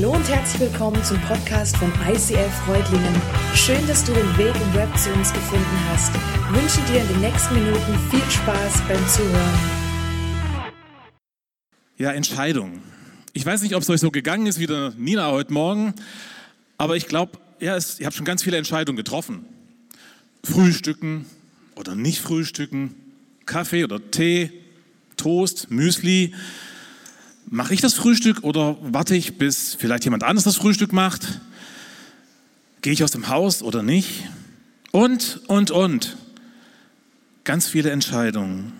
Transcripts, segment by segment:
Hallo und herzlich willkommen zum Podcast von ICF Freudlingen. Schön, dass du den Weg im Web zu uns gefunden hast. Ich wünsche dir in den nächsten Minuten viel Spaß beim Zuhören. Ja, Entscheidung. Ich weiß nicht, ob es euch so gegangen ist wie der Nina heute Morgen, aber ich glaube, ja, ihr habt schon ganz viele Entscheidungen getroffen. Frühstücken oder nicht frühstücken, Kaffee oder Tee, Toast, Müsli. Mache ich das Frühstück oder warte ich, bis vielleicht jemand anderes das Frühstück macht? Gehe ich aus dem Haus oder nicht? Und, und, und. Ganz viele Entscheidungen.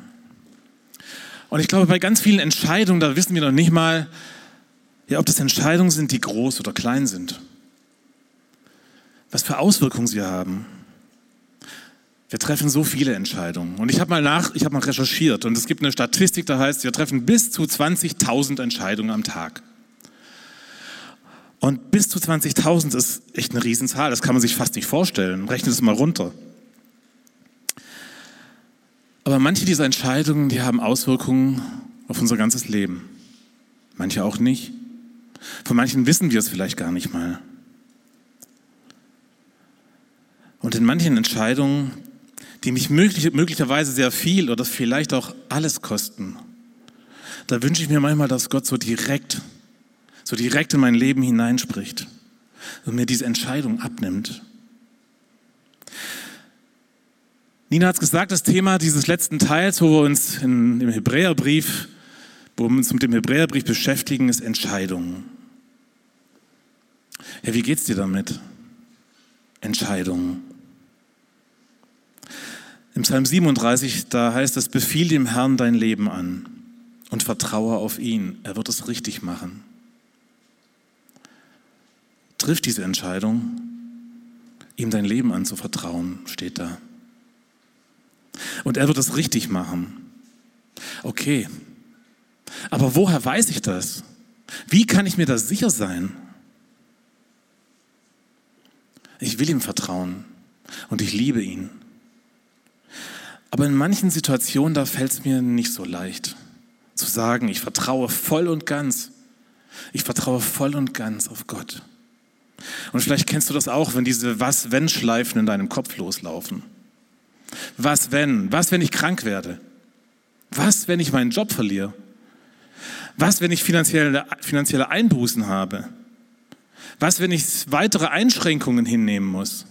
Und ich glaube, bei ganz vielen Entscheidungen, da wissen wir noch nicht mal, ja, ob das Entscheidungen sind, die groß oder klein sind. Was für Auswirkungen sie haben. Wir treffen so viele Entscheidungen. Und ich habe mal nach, ich habe mal recherchiert und es gibt eine Statistik, da heißt, wir treffen bis zu 20.000 Entscheidungen am Tag. Und bis zu 20.000 ist echt eine Riesenzahl. Das kann man sich fast nicht vorstellen. Rechnet es mal runter. Aber manche dieser Entscheidungen, die haben Auswirkungen auf unser ganzes Leben. Manche auch nicht. Von manchen wissen wir es vielleicht gar nicht mal. Und in manchen Entscheidungen, die mich möglich, möglicherweise sehr viel oder vielleicht auch alles kosten, da wünsche ich mir manchmal, dass Gott so direkt, so direkt in mein Leben hineinspricht und mir diese Entscheidung abnimmt. Nina hat es gesagt, das Thema dieses letzten Teils, wo wir uns in, im Hebräerbrief, wo wir uns mit dem Hebräerbrief beschäftigen, ist Entscheidung. Ja, wie geht's dir damit? Entscheidungen. Im Psalm 37, da heißt es, befiehl dem Herrn dein Leben an und vertraue auf ihn. Er wird es richtig machen. Triff diese Entscheidung, ihm dein Leben anzuvertrauen, steht da. Und er wird es richtig machen. Okay. Aber woher weiß ich das? Wie kann ich mir da sicher sein? Ich will ihm vertrauen und ich liebe ihn. Aber in manchen Situationen, da fällt es mir nicht so leicht zu sagen, ich vertraue voll und ganz. Ich vertraue voll und ganz auf Gott. Und vielleicht kennst du das auch, wenn diese Was-Wenn-Schleifen in deinem Kopf loslaufen. Was wenn? Was, wenn ich krank werde? Was, wenn ich meinen Job verliere? Was, wenn ich finanzielle, finanzielle Einbußen habe? Was, wenn ich weitere Einschränkungen hinnehmen muss?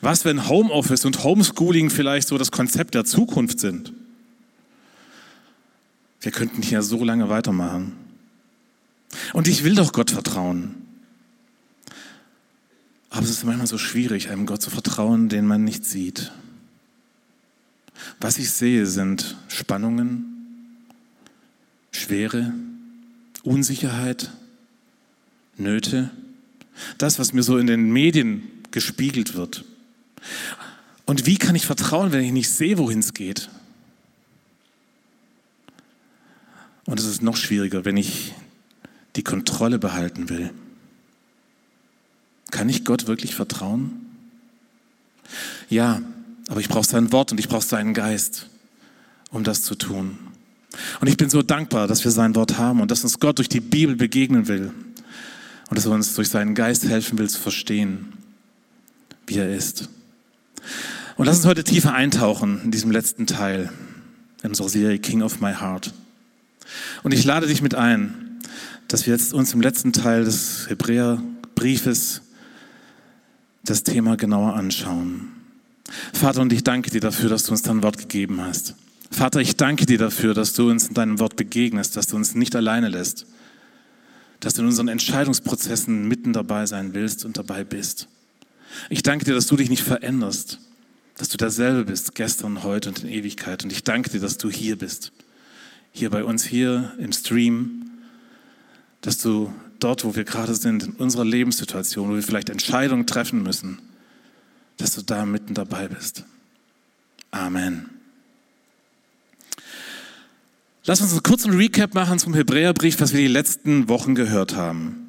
Was, wenn Homeoffice und Homeschooling vielleicht so das Konzept der Zukunft sind? Wir könnten hier so lange weitermachen. Und ich will doch Gott vertrauen. Aber es ist manchmal so schwierig, einem Gott zu vertrauen, den man nicht sieht. Was ich sehe, sind Spannungen, Schwere, Unsicherheit, Nöte, das, was mir so in den Medien gespiegelt wird. Und wie kann ich vertrauen, wenn ich nicht sehe, wohin es geht? Und es ist noch schwieriger, wenn ich die Kontrolle behalten will. Kann ich Gott wirklich vertrauen? Ja, aber ich brauche sein Wort und ich brauche seinen Geist, um das zu tun. Und ich bin so dankbar, dass wir sein Wort haben und dass uns Gott durch die Bibel begegnen will und dass er uns durch seinen Geist helfen will zu verstehen, wie er ist. Und lass uns heute tiefer eintauchen in diesem letzten Teil in unserer Serie King of My Heart. Und ich lade dich mit ein, dass wir jetzt uns im letzten Teil des Hebräerbriefes das Thema genauer anschauen. Vater, und ich danke dir dafür, dass du uns dein Wort gegeben hast. Vater, ich danke dir dafür, dass du uns in deinem Wort begegnest, dass du uns nicht alleine lässt, dass du in unseren Entscheidungsprozessen mitten dabei sein willst und dabei bist. Ich danke dir, dass du dich nicht veränderst, dass du derselbe bist, gestern, heute und in Ewigkeit. Und ich danke dir, dass du hier bist, hier bei uns, hier im Stream, dass du dort, wo wir gerade sind, in unserer Lebenssituation, wo wir vielleicht Entscheidungen treffen müssen, dass du da mitten dabei bist. Amen. Lass uns einen kurzen Recap machen zum Hebräerbrief, was wir die letzten Wochen gehört haben.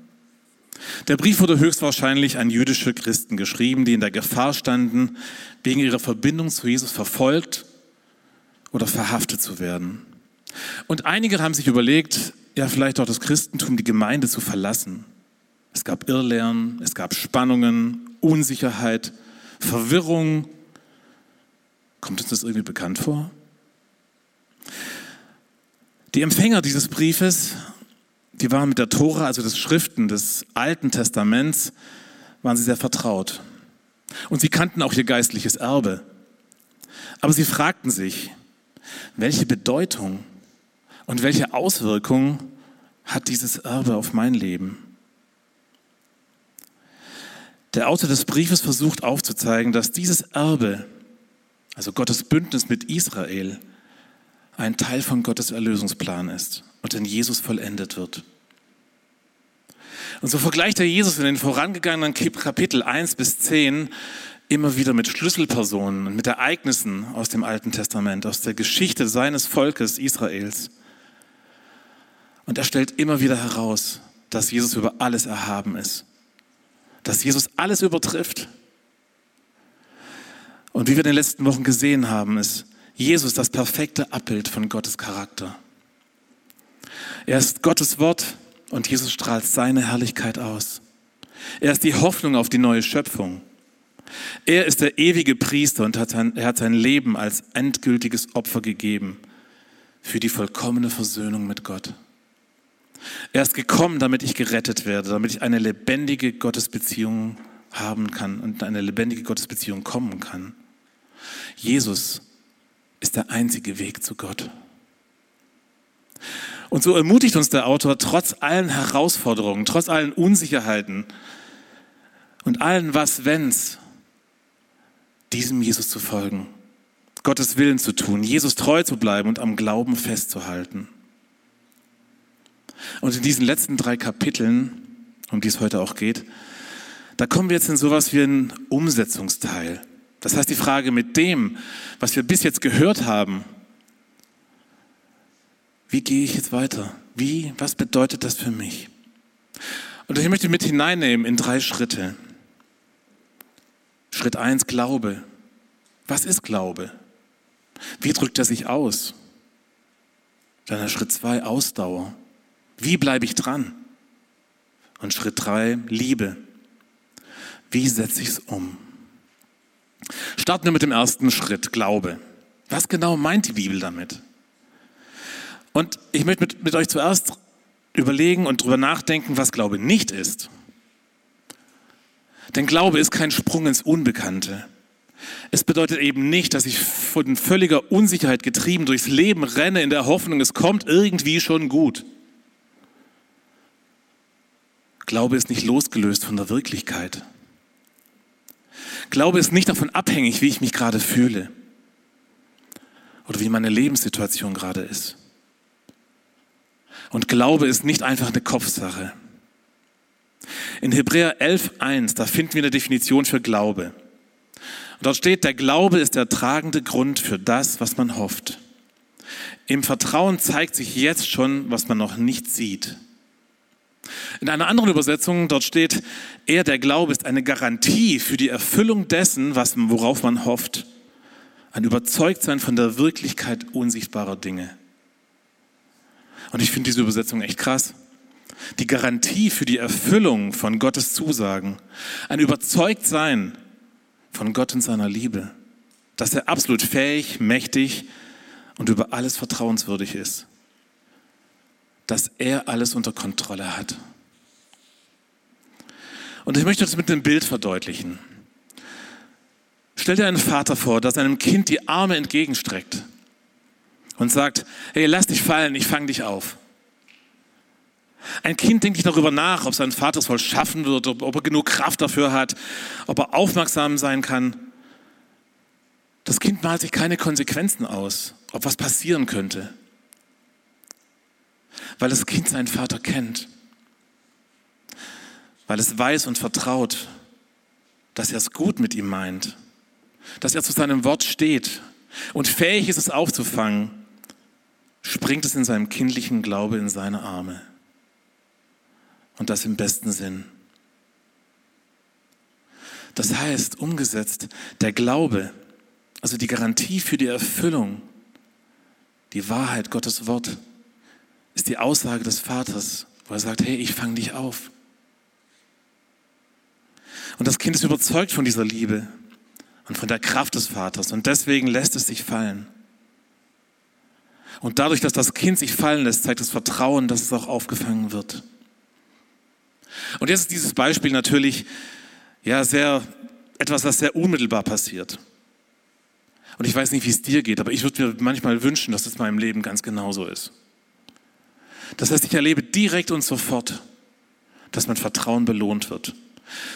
Der Brief wurde höchstwahrscheinlich an jüdische Christen geschrieben, die in der Gefahr standen, wegen ihrer Verbindung zu Jesus verfolgt oder verhaftet zu werden. Und einige haben sich überlegt, ja vielleicht auch das Christentum, die Gemeinde zu verlassen. Es gab Irrlehren, es gab Spannungen, Unsicherheit, Verwirrung. Kommt uns das irgendwie bekannt vor? Die Empfänger dieses Briefes, die waren mit der Tora, also des Schriften des Alten Testaments, waren sie sehr vertraut. Und sie kannten auch ihr geistliches Erbe. Aber sie fragten sich, welche Bedeutung und welche Auswirkungen hat dieses Erbe auf mein Leben? Der Autor des Briefes versucht aufzuzeigen, dass dieses Erbe, also Gottes Bündnis mit Israel, ein Teil von Gottes Erlösungsplan ist und in Jesus vollendet wird. Und so vergleicht er Jesus in den vorangegangenen Kapitel 1 bis 10 immer wieder mit Schlüsselpersonen und mit Ereignissen aus dem Alten Testament, aus der Geschichte seines Volkes Israels. Und er stellt immer wieder heraus, dass Jesus über alles erhaben ist, dass Jesus alles übertrifft. Und wie wir in den letzten Wochen gesehen haben, ist Jesus das perfekte Abbild von Gottes Charakter. Er ist Gottes Wort, und Jesus strahlt seine Herrlichkeit aus. Er ist die Hoffnung auf die neue Schöpfung. Er ist der ewige Priester und hat sein, er hat sein Leben als endgültiges Opfer gegeben für die vollkommene Versöhnung mit Gott. Er ist gekommen, damit ich gerettet werde, damit ich eine lebendige Gottesbeziehung haben kann und eine lebendige Gottesbeziehung kommen kann. Jesus ist der einzige Weg zu Gott. Und so ermutigt uns der Autor, trotz allen Herausforderungen, trotz allen Unsicherheiten und allen Was-Wenns, diesem Jesus zu folgen, Gottes Willen zu tun, Jesus treu zu bleiben und am Glauben festzuhalten. Und in diesen letzten drei Kapiteln, um die es heute auch geht, da kommen wir jetzt in sowas wie einen Umsetzungsteil. Das heißt, die Frage mit dem, was wir bis jetzt gehört haben, wie gehe ich jetzt weiter? Wie, was bedeutet das für mich? Und ich möchte mit hineinnehmen in drei Schritte. Schritt eins Glaube. Was ist Glaube? Wie drückt er sich aus? Dann Schritt zwei Ausdauer. Wie bleibe ich dran? Und Schritt drei Liebe. Wie setze ich es um? Starten wir mit dem ersten Schritt, Glaube. Was genau meint die Bibel damit? Und ich möchte mit, mit euch zuerst überlegen und darüber nachdenken, was Glaube nicht ist. Denn Glaube ist kein Sprung ins Unbekannte. Es bedeutet eben nicht, dass ich von völliger Unsicherheit getrieben durchs Leben renne in der Hoffnung, es kommt irgendwie schon gut. Glaube ist nicht losgelöst von der Wirklichkeit. Glaube ist nicht davon abhängig, wie ich mich gerade fühle oder wie meine Lebenssituation gerade ist. Und Glaube ist nicht einfach eine Kopfsache. In Hebräer 11.1, da finden wir eine Definition für Glaube. Und dort steht, der Glaube ist der tragende Grund für das, was man hofft. Im Vertrauen zeigt sich jetzt schon, was man noch nicht sieht. In einer anderen Übersetzung dort steht, er, der Glaube, ist eine Garantie für die Erfüllung dessen, was, worauf man hofft. Ein Überzeugtsein von der Wirklichkeit unsichtbarer Dinge. Und ich finde diese Übersetzung echt krass. Die Garantie für die Erfüllung von Gottes Zusagen. Ein Überzeugtsein von Gott und seiner Liebe. Dass er absolut fähig, mächtig und über alles vertrauenswürdig ist. Dass er alles unter Kontrolle hat. Und ich möchte das mit einem Bild verdeutlichen. Stell dir einen Vater vor, der seinem Kind die Arme entgegenstreckt und sagt, hey, lass dich fallen, ich fange dich auf. Ein Kind denkt nicht darüber nach, ob sein Vater es wohl schaffen wird, ob, ob er genug Kraft dafür hat, ob er aufmerksam sein kann. Das Kind malt sich keine Konsequenzen aus, ob was passieren könnte, weil das Kind seinen Vater kennt, weil es weiß und vertraut, dass er es gut mit ihm meint, dass er zu seinem Wort steht und fähig ist, es aufzufangen springt es in seinem kindlichen Glaube in seine Arme. Und das im besten Sinn. Das heißt, umgesetzt, der Glaube, also die Garantie für die Erfüllung, die Wahrheit Gottes Wort, ist die Aussage des Vaters, wo er sagt, hey, ich fange dich auf. Und das Kind ist überzeugt von dieser Liebe und von der Kraft des Vaters. Und deswegen lässt es sich fallen. Und dadurch, dass das Kind sich fallen lässt, zeigt das Vertrauen, dass es auch aufgefangen wird. Und jetzt ist dieses Beispiel natürlich ja sehr etwas, was sehr unmittelbar passiert. Und ich weiß nicht, wie es dir geht, aber ich würde mir manchmal wünschen, dass das in meinem Leben ganz genauso ist. Das heißt, ich erlebe direkt und sofort, dass mein Vertrauen belohnt wird.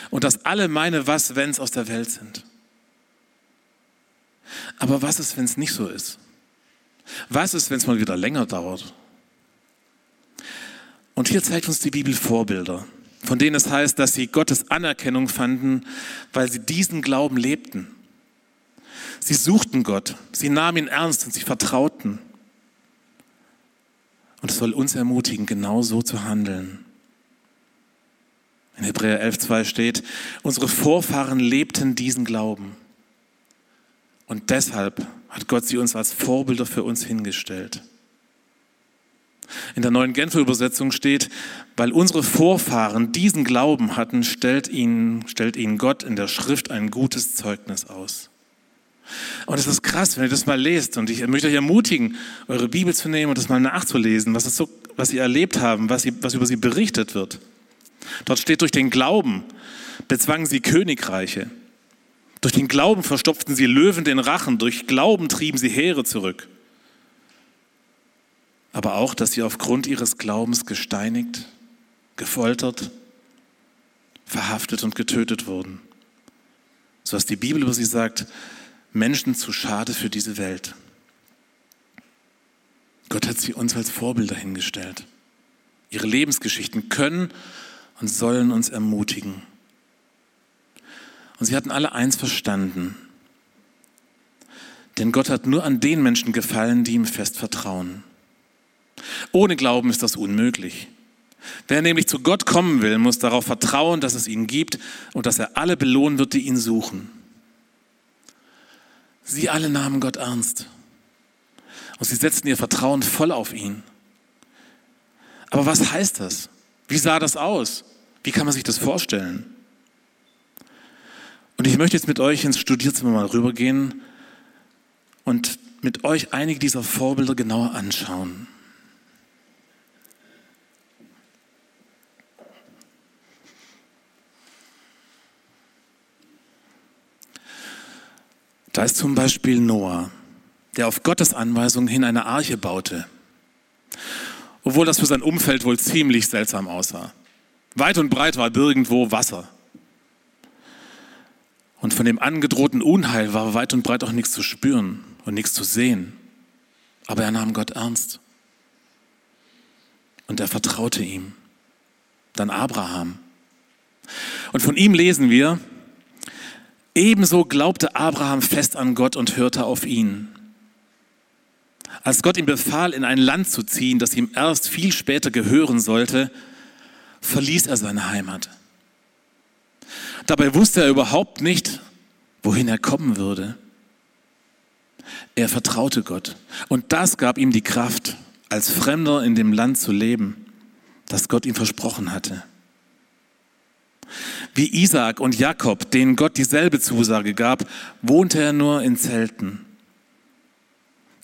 Und dass alle meine Was-Wenns aus der Welt sind. Aber was ist, wenn es nicht so ist? Was ist, wenn es mal wieder länger dauert? Und hier zeigt uns die Bibel Vorbilder, von denen es heißt, dass sie Gottes Anerkennung fanden, weil sie diesen Glauben lebten. Sie suchten Gott, sie nahmen ihn ernst und sie vertrauten. Und es soll uns ermutigen, genau so zu handeln. In Hebräer 11.2 steht, unsere Vorfahren lebten diesen Glauben. Und deshalb hat Gott sie uns als Vorbilder für uns hingestellt. In der neuen Genfer Übersetzung steht, weil unsere Vorfahren diesen Glauben hatten, stellt ihnen, stellt ihnen Gott in der Schrift ein gutes Zeugnis aus. Und es ist krass, wenn ihr das mal lest. Und ich möchte euch ermutigen, eure Bibel zu nehmen und das mal nachzulesen, was, so, was sie erlebt haben, was, sie, was über sie berichtet wird. Dort steht, durch den Glauben bezwangen sie Königreiche. Durch den Glauben verstopften sie Löwen den Rachen. Durch Glauben trieben sie Heere zurück. Aber auch, dass sie aufgrund ihres Glaubens gesteinigt, gefoltert, verhaftet und getötet wurden. So was die Bibel über sie sagt, Menschen zu schade für diese Welt. Gott hat sie uns als Vorbilder hingestellt. Ihre Lebensgeschichten können und sollen uns ermutigen. Und sie hatten alle eins verstanden. Denn Gott hat nur an den Menschen gefallen, die ihm fest vertrauen. Ohne Glauben ist das unmöglich. Wer nämlich zu Gott kommen will, muss darauf vertrauen, dass es ihn gibt und dass er alle belohnen wird, die ihn suchen. Sie alle nahmen Gott ernst und sie setzten ihr Vertrauen voll auf ihn. Aber was heißt das? Wie sah das aus? Wie kann man sich das vorstellen? Und ich möchte jetzt mit euch ins Studierzimmer mal rübergehen und mit euch einige dieser Vorbilder genauer anschauen. Da ist zum Beispiel Noah, der auf Gottes Anweisung hin eine Arche baute, obwohl das für sein Umfeld wohl ziemlich seltsam aussah. Weit und breit war nirgendwo Wasser. Und von dem angedrohten Unheil war weit und breit auch nichts zu spüren und nichts zu sehen. Aber er nahm Gott ernst. Und er vertraute ihm. Dann Abraham. Und von ihm lesen wir, Ebenso glaubte Abraham fest an Gott und hörte auf ihn. Als Gott ihm befahl, in ein Land zu ziehen, das ihm erst viel später gehören sollte, verließ er seine Heimat. Dabei wusste er überhaupt nicht, wohin er kommen würde. Er vertraute Gott und das gab ihm die Kraft, als Fremder in dem Land zu leben, das Gott ihm versprochen hatte. Wie Isaak und Jakob, denen Gott dieselbe Zusage gab, wohnte er nur in Zelten.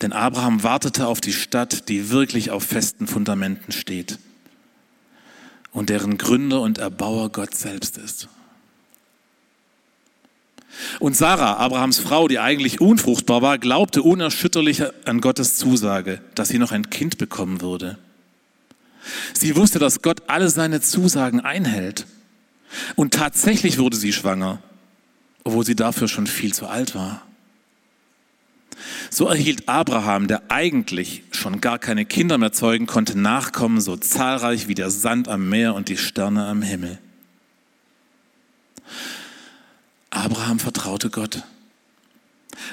Denn Abraham wartete auf die Stadt, die wirklich auf festen Fundamenten steht und deren Gründer und Erbauer Gott selbst ist. Und Sarah, Abrahams Frau, die eigentlich unfruchtbar war, glaubte unerschütterlich an Gottes Zusage, dass sie noch ein Kind bekommen würde. Sie wusste, dass Gott alle seine Zusagen einhält. Und tatsächlich wurde sie schwanger, obwohl sie dafür schon viel zu alt war. So erhielt Abraham, der eigentlich schon gar keine Kinder mehr zeugen konnte, Nachkommen so zahlreich wie der Sand am Meer und die Sterne am Himmel. Abraham vertraute Gott.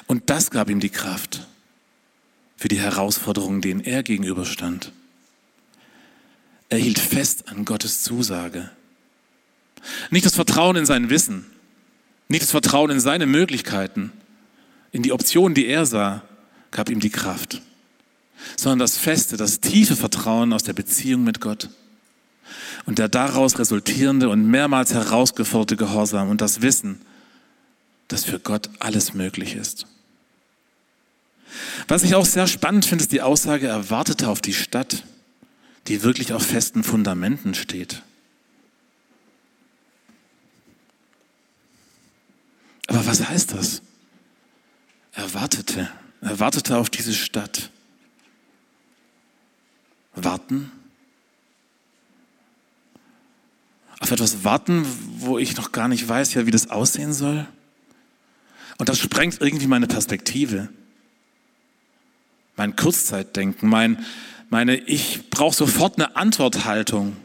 Und das gab ihm die Kraft für die Herausforderungen, denen er gegenüberstand. Er hielt fest an Gottes Zusage. Nicht das Vertrauen in sein Wissen, nicht das Vertrauen in seine Möglichkeiten, in die Optionen, die er sah, gab ihm die Kraft, sondern das feste, das tiefe Vertrauen aus der Beziehung mit Gott. Und der daraus resultierende und mehrmals herausgeforderte Gehorsam und das Wissen, dass für Gott alles möglich ist. Was ich auch sehr spannend finde, ist die Aussage, er wartete auf die Stadt, die wirklich auf festen Fundamenten steht. Aber was heißt das? Er wartete, er wartete auf diese Stadt. Warten? Auf etwas warten, wo ich noch gar nicht weiß, ja, wie das aussehen soll? Und das sprengt irgendwie meine Perspektive mein Kurzzeitdenken, mein, meine Ich brauche sofort eine Antworthaltung,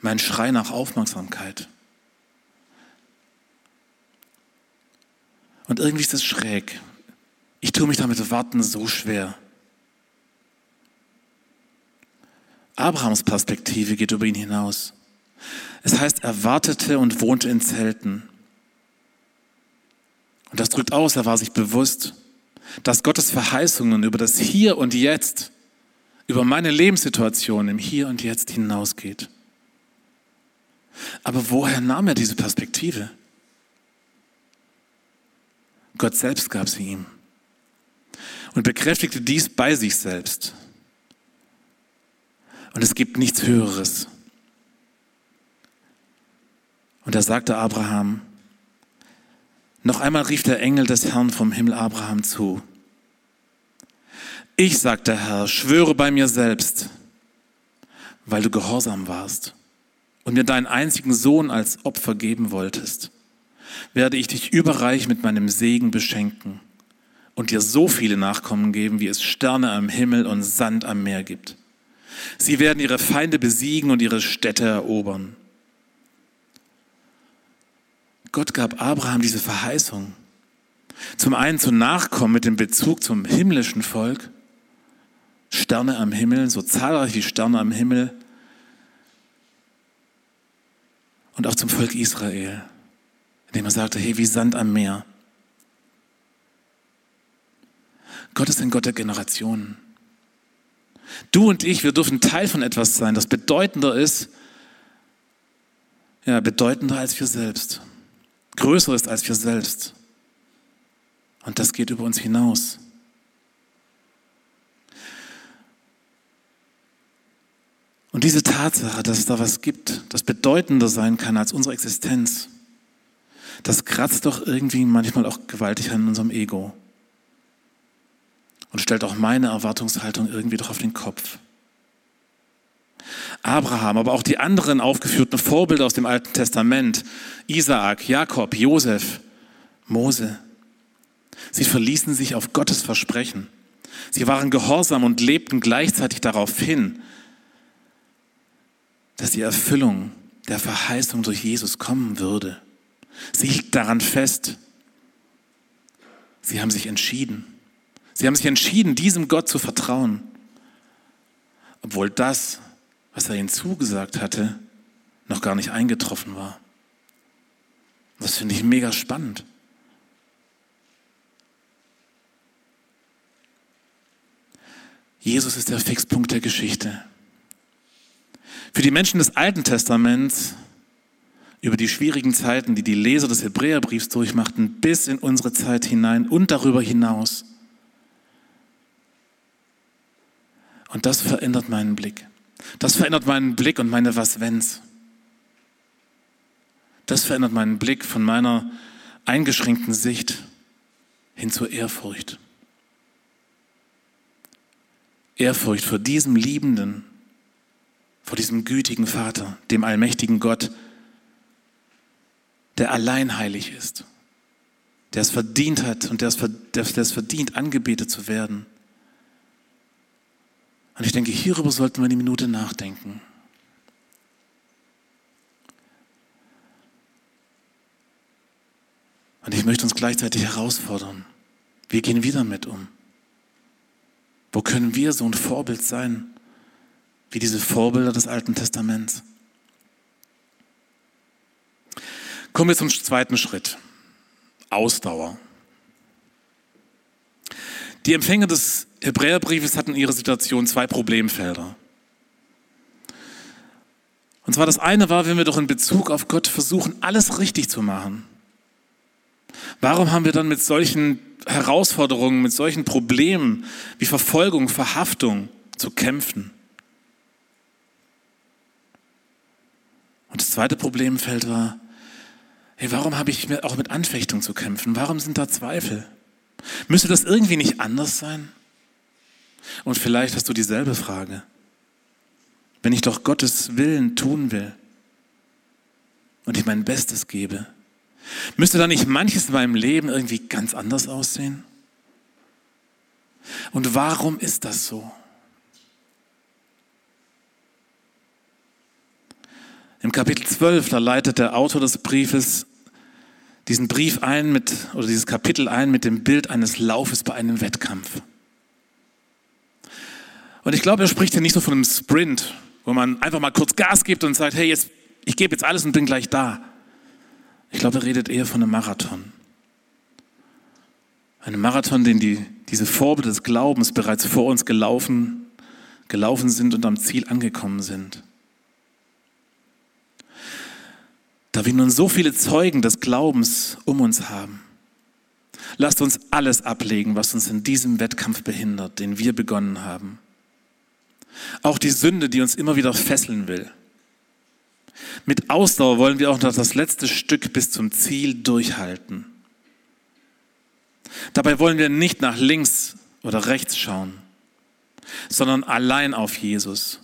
mein Schrei nach Aufmerksamkeit. Und irgendwie ist das schräg. Ich tue mich damit Warten so schwer. Abrahams Perspektive geht über ihn hinaus. Es heißt, er wartete und wohnte in Zelten. Und das drückt aus, er war sich bewusst, dass Gottes Verheißungen über das Hier und Jetzt, über meine Lebenssituation im Hier und Jetzt hinausgeht. Aber woher nahm er diese Perspektive? Gott selbst gab sie ihm und bekräftigte dies bei sich selbst. Und es gibt nichts Höheres. Und er sagte Abraham, noch einmal rief der Engel des Herrn vom Himmel Abraham zu. Ich, sagt der Herr, schwöre bei mir selbst, weil du gehorsam warst und mir deinen einzigen Sohn als Opfer geben wolltest, werde ich dich überreich mit meinem Segen beschenken und dir so viele Nachkommen geben, wie es Sterne am Himmel und Sand am Meer gibt. Sie werden ihre Feinde besiegen und ihre Städte erobern. Gott gab Abraham diese Verheißung. Zum einen zu Nachkommen mit dem Bezug zum himmlischen Volk, Sterne am Himmel, so zahlreich wie Sterne am Himmel, und auch zum Volk Israel, indem er sagte, hey, wie Sand am Meer. Gott ist ein Gott der Generationen. Du und ich, wir dürfen Teil von etwas sein, das bedeutender ist, ja, bedeutender als wir selbst größer ist als wir selbst. Und das geht über uns hinaus. Und diese Tatsache, dass es da was gibt, das bedeutender sein kann als unsere Existenz, das kratzt doch irgendwie manchmal auch gewaltig an unserem Ego und stellt auch meine Erwartungshaltung irgendwie doch auf den Kopf. Abraham, aber auch die anderen aufgeführten Vorbilder aus dem Alten Testament, Isaak, Jakob, Josef, Mose. Sie verließen sich auf Gottes Versprechen. Sie waren gehorsam und lebten gleichzeitig darauf hin, dass die Erfüllung der Verheißung durch Jesus kommen würde. Sie hielten daran fest. Sie haben sich entschieden. Sie haben sich entschieden, diesem Gott zu vertrauen, obwohl das was er ihnen zugesagt hatte, noch gar nicht eingetroffen war. Das finde ich mega spannend. Jesus ist der Fixpunkt der Geschichte. Für die Menschen des Alten Testaments über die schwierigen Zeiten, die die Leser des Hebräerbriefs durchmachten, bis in unsere Zeit hinein und darüber hinaus. Und das verändert meinen Blick. Das verändert meinen Blick und meine Was-Wenns. Das verändert meinen Blick von meiner eingeschränkten Sicht hin zur Ehrfurcht. Ehrfurcht vor diesem liebenden, vor diesem gütigen Vater, dem allmächtigen Gott, der allein heilig ist, der es verdient hat und der es, der es verdient, angebetet zu werden. Und ich denke, hierüber sollten wir eine Minute nachdenken. Und ich möchte uns gleichzeitig herausfordern. Wie gehen wir damit um? Wo können wir so ein Vorbild sein, wie diese Vorbilder des Alten Testaments? Kommen wir zum zweiten Schritt. Ausdauer. Die Empfänger des Hebräerbriefes hatten in ihrer Situation zwei Problemfelder. Und zwar das eine war, wenn wir doch in Bezug auf Gott versuchen, alles richtig zu machen. Warum haben wir dann mit solchen Herausforderungen, mit solchen Problemen wie Verfolgung, Verhaftung zu kämpfen? Und das zweite Problemfeld war, hey, warum habe ich auch mit Anfechtung zu kämpfen? Warum sind da Zweifel? Müsste das irgendwie nicht anders sein? Und vielleicht hast du dieselbe Frage. Wenn ich doch Gottes Willen tun will und ich mein Bestes gebe, müsste da nicht manches in meinem Leben irgendwie ganz anders aussehen? Und warum ist das so? Im Kapitel 12, da leitet der Autor des Briefes diesen Brief ein mit, oder dieses Kapitel ein mit dem Bild eines Laufes bei einem Wettkampf. Und ich glaube, er spricht hier nicht so von einem Sprint, wo man einfach mal kurz Gas gibt und sagt, hey, jetzt, ich gebe jetzt alles und bin gleich da. Ich glaube, er redet eher von einem Marathon. Einem Marathon, den die, diese Vorbilder des Glaubens bereits vor uns gelaufen, gelaufen sind und am Ziel angekommen sind. Da wir nun so viele Zeugen des Glaubens um uns haben, lasst uns alles ablegen, was uns in diesem Wettkampf behindert, den wir begonnen haben. Auch die Sünde, die uns immer wieder fesseln will. Mit Ausdauer wollen wir auch noch das letzte Stück bis zum Ziel durchhalten. Dabei wollen wir nicht nach links oder rechts schauen, sondern allein auf Jesus.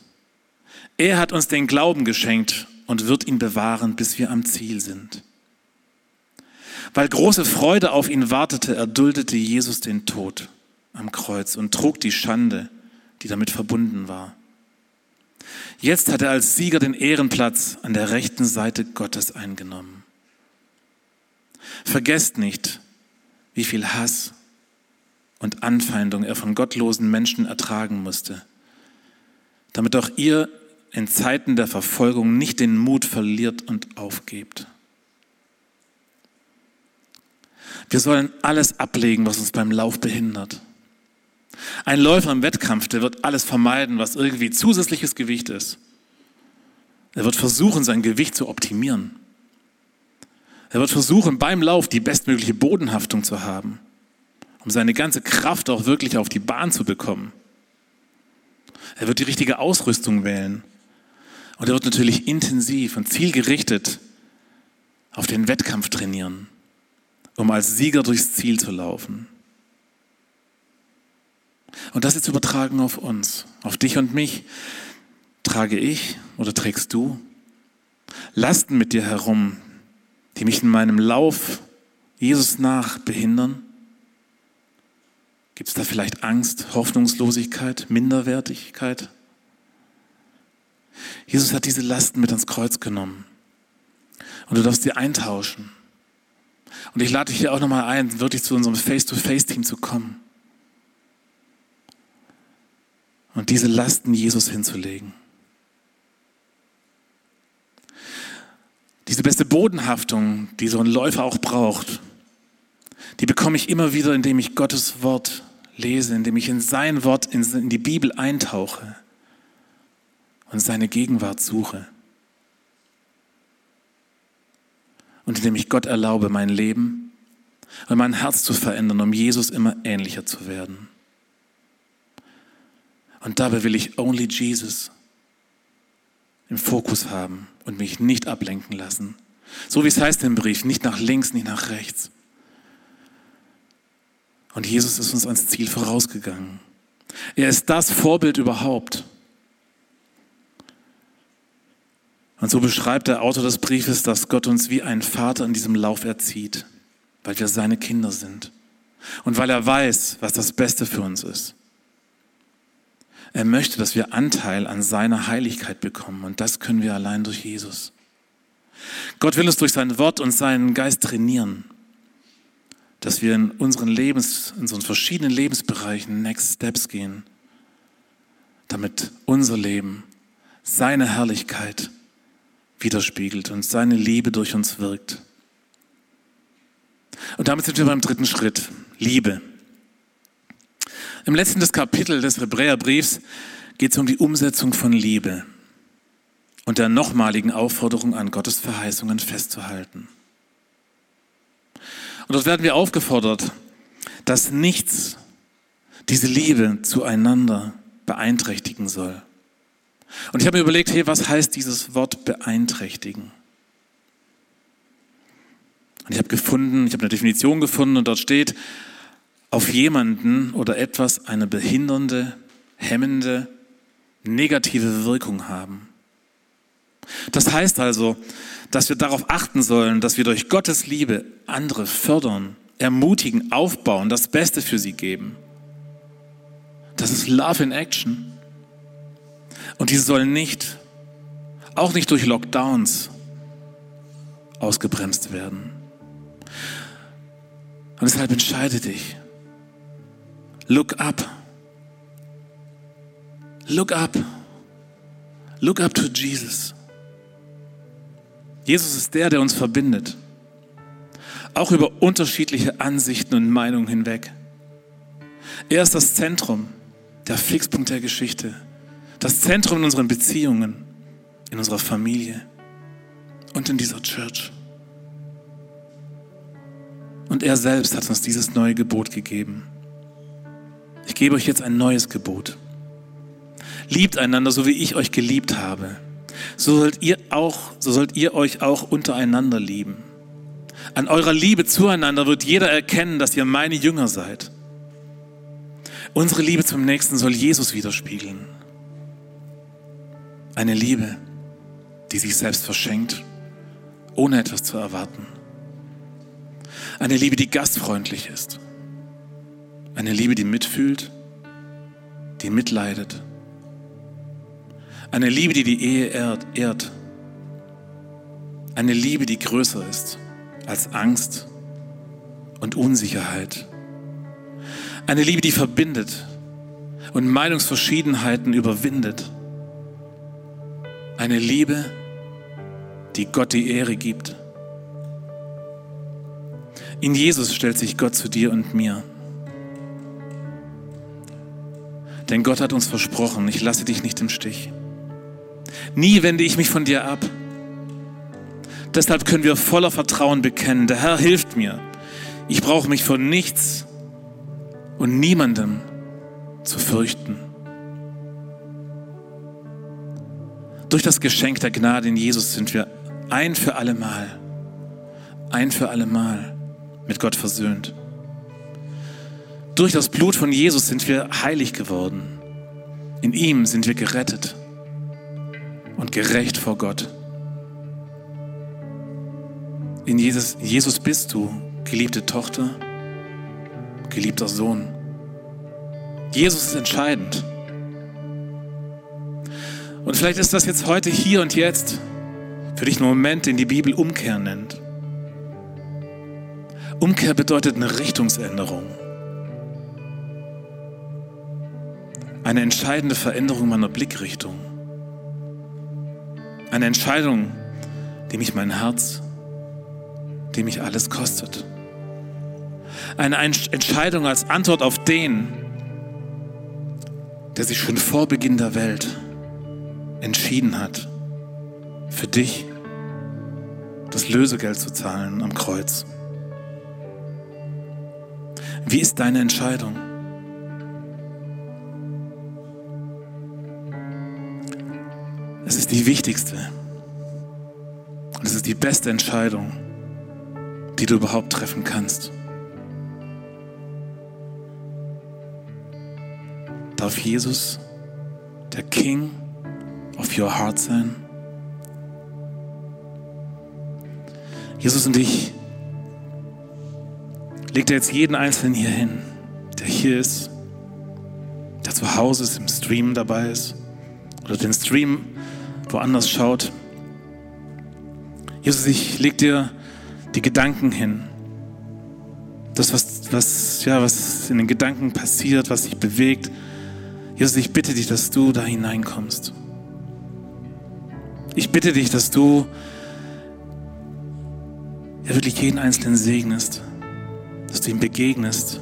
Er hat uns den Glauben geschenkt und wird ihn bewahren, bis wir am Ziel sind. Weil große Freude auf ihn wartete, erduldete Jesus den Tod am Kreuz und trug die Schande die damit verbunden war. Jetzt hat er als Sieger den Ehrenplatz an der rechten Seite Gottes eingenommen. Vergesst nicht, wie viel Hass und Anfeindung er von gottlosen Menschen ertragen musste, damit auch ihr in Zeiten der Verfolgung nicht den Mut verliert und aufgebt. Wir sollen alles ablegen, was uns beim Lauf behindert. Ein Läufer im Wettkampf, der wird alles vermeiden, was irgendwie zusätzliches Gewicht ist. Er wird versuchen, sein Gewicht zu optimieren. Er wird versuchen, beim Lauf die bestmögliche Bodenhaftung zu haben, um seine ganze Kraft auch wirklich auf die Bahn zu bekommen. Er wird die richtige Ausrüstung wählen. Und er wird natürlich intensiv und zielgerichtet auf den Wettkampf trainieren, um als Sieger durchs Ziel zu laufen. Und das jetzt übertragen auf uns, auf dich und mich. Trage ich oder trägst du Lasten mit dir herum, die mich in meinem Lauf Jesus nach behindern? Gibt es da vielleicht Angst, Hoffnungslosigkeit, Minderwertigkeit? Jesus hat diese Lasten mit ans Kreuz genommen. Und du darfst sie eintauschen. Und ich lade dich hier auch nochmal ein, wirklich zu unserem Face-to-Face-Team zu kommen. und diese Lasten Jesus hinzulegen. Diese beste Bodenhaftung, die so ein Läufer auch braucht, die bekomme ich immer wieder, indem ich Gottes Wort lese, indem ich in sein Wort, in die Bibel eintauche und seine Gegenwart suche. Und indem ich Gott erlaube, mein Leben und mein Herz zu verändern, um Jesus immer ähnlicher zu werden. Und dabei will ich only Jesus im Fokus haben und mich nicht ablenken lassen. So wie es heißt im Brief, nicht nach links, nicht nach rechts. Und Jesus ist uns ans Ziel vorausgegangen. Er ist das Vorbild überhaupt. Und so beschreibt der Autor des Briefes, dass Gott uns wie ein Vater in diesem Lauf erzieht, weil wir seine Kinder sind und weil er weiß, was das Beste für uns ist. Er möchte, dass wir Anteil an seiner Heiligkeit bekommen. Und das können wir allein durch Jesus. Gott will uns durch sein Wort und seinen Geist trainieren, dass wir in unseren Lebens, in unseren verschiedenen Lebensbereichen Next Steps gehen, damit unser Leben seine Herrlichkeit widerspiegelt und seine Liebe durch uns wirkt. Und damit sind wir beim dritten Schritt, Liebe. Im letzten des Kapitel des Hebräerbriefs geht es um die Umsetzung von Liebe. und der nochmaligen Aufforderung an Gottes Verheißungen festzuhalten. Und dort werden wir aufgefordert, dass nichts diese Liebe zueinander beeinträchtigen soll. Und ich habe mir überlegt, hey, was heißt dieses Wort beeinträchtigen? Und ich habe gefunden, ich habe eine Definition gefunden und dort steht, auf jemanden oder etwas eine behindernde, hemmende, negative Wirkung haben. Das heißt also, dass wir darauf achten sollen, dass wir durch Gottes Liebe andere fördern, ermutigen, aufbauen, das Beste für sie geben. Das ist Love in Action. Und die sollen nicht, auch nicht durch Lockdowns, ausgebremst werden. Und deshalb entscheide dich. Look up. Look up. Look up to Jesus. Jesus ist der, der uns verbindet. Auch über unterschiedliche Ansichten und Meinungen hinweg. Er ist das Zentrum, der Fixpunkt der Geschichte. Das Zentrum in unseren Beziehungen, in unserer Familie und in dieser Church. Und er selbst hat uns dieses neue Gebot gegeben. Ich gebe euch jetzt ein neues Gebot. Liebt einander, so wie ich euch geliebt habe so sollt ihr auch, so sollt ihr euch auch untereinander lieben. An eurer Liebe zueinander wird jeder erkennen, dass ihr meine Jünger seid. Unsere Liebe zum Nächsten soll Jesus widerspiegeln. Eine Liebe, die sich selbst verschenkt, ohne etwas zu erwarten. Eine Liebe, die gastfreundlich ist. Eine Liebe, die mitfühlt, die mitleidet eine Liebe, die die Ehe ehrt. Eine Liebe, die größer ist als Angst und Unsicherheit. Eine Liebe, die verbindet und Meinungsverschiedenheiten überwindet. Eine Liebe, die Gott die Ehre gibt. In Jesus stellt sich Gott zu dir und mir. Denn Gott hat uns versprochen, ich lasse dich nicht im Stich. Nie wende ich mich von dir ab. Deshalb können wir voller Vertrauen bekennen, der Herr hilft mir. Ich brauche mich vor nichts und niemandem zu fürchten. Durch das Geschenk der Gnade in Jesus sind wir ein für alle Mal, ein für alle Mal mit Gott versöhnt. Durch das Blut von Jesus sind wir heilig geworden. In ihm sind wir gerettet und gerecht vor Gott. In Jesus, Jesus bist du, geliebte Tochter, geliebter Sohn. Jesus ist entscheidend. Und vielleicht ist das jetzt heute hier und jetzt für dich ein Moment, den die Bibel Umkehr nennt. Umkehr bedeutet eine Richtungsänderung. Eine entscheidende Veränderung meiner Blickrichtung. Eine Entscheidung, die mich mein Herz, die mich alles kostet. Eine Entscheidung als Antwort auf den, der sich schon vor Beginn der Welt entschieden hat, für dich das Lösegeld zu zahlen am Kreuz. Wie ist deine Entscheidung? Es ist die wichtigste. Und es ist die beste Entscheidung, die du überhaupt treffen kannst. Darf Jesus der King of your heart sein? Jesus und ich legt er jetzt jeden Einzelnen hier hin, der hier ist, der zu Hause ist, im Stream dabei ist oder den Stream woanders schaut. Jesus, ich leg dir die Gedanken hin. Das, was, was, ja, was in den Gedanken passiert, was dich bewegt. Jesus, ich bitte dich, dass du da hineinkommst. Ich bitte dich, dass du ja wirklich jeden Einzelnen segnest, dass du ihm begegnest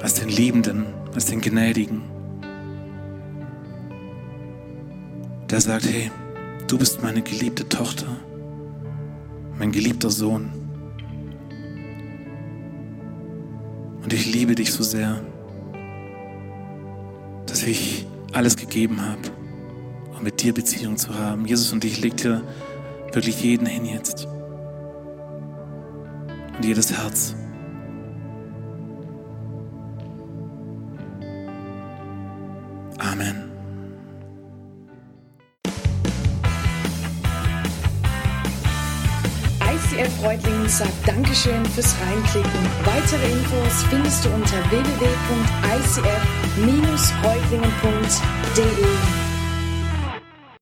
als den Liebenden, als den Gnädigen. der sagt, hey, du bist meine geliebte Tochter, mein geliebter Sohn. Und ich liebe dich so sehr, dass ich alles gegeben habe, um mit dir Beziehung zu haben. Jesus und ich leg dir wirklich jeden hin jetzt. Und jedes Herz. Amen. ICF Reutlingen sagt Dankeschön fürs Reinklicken. Weitere Infos findest du unter www.icf-reutlingen.de.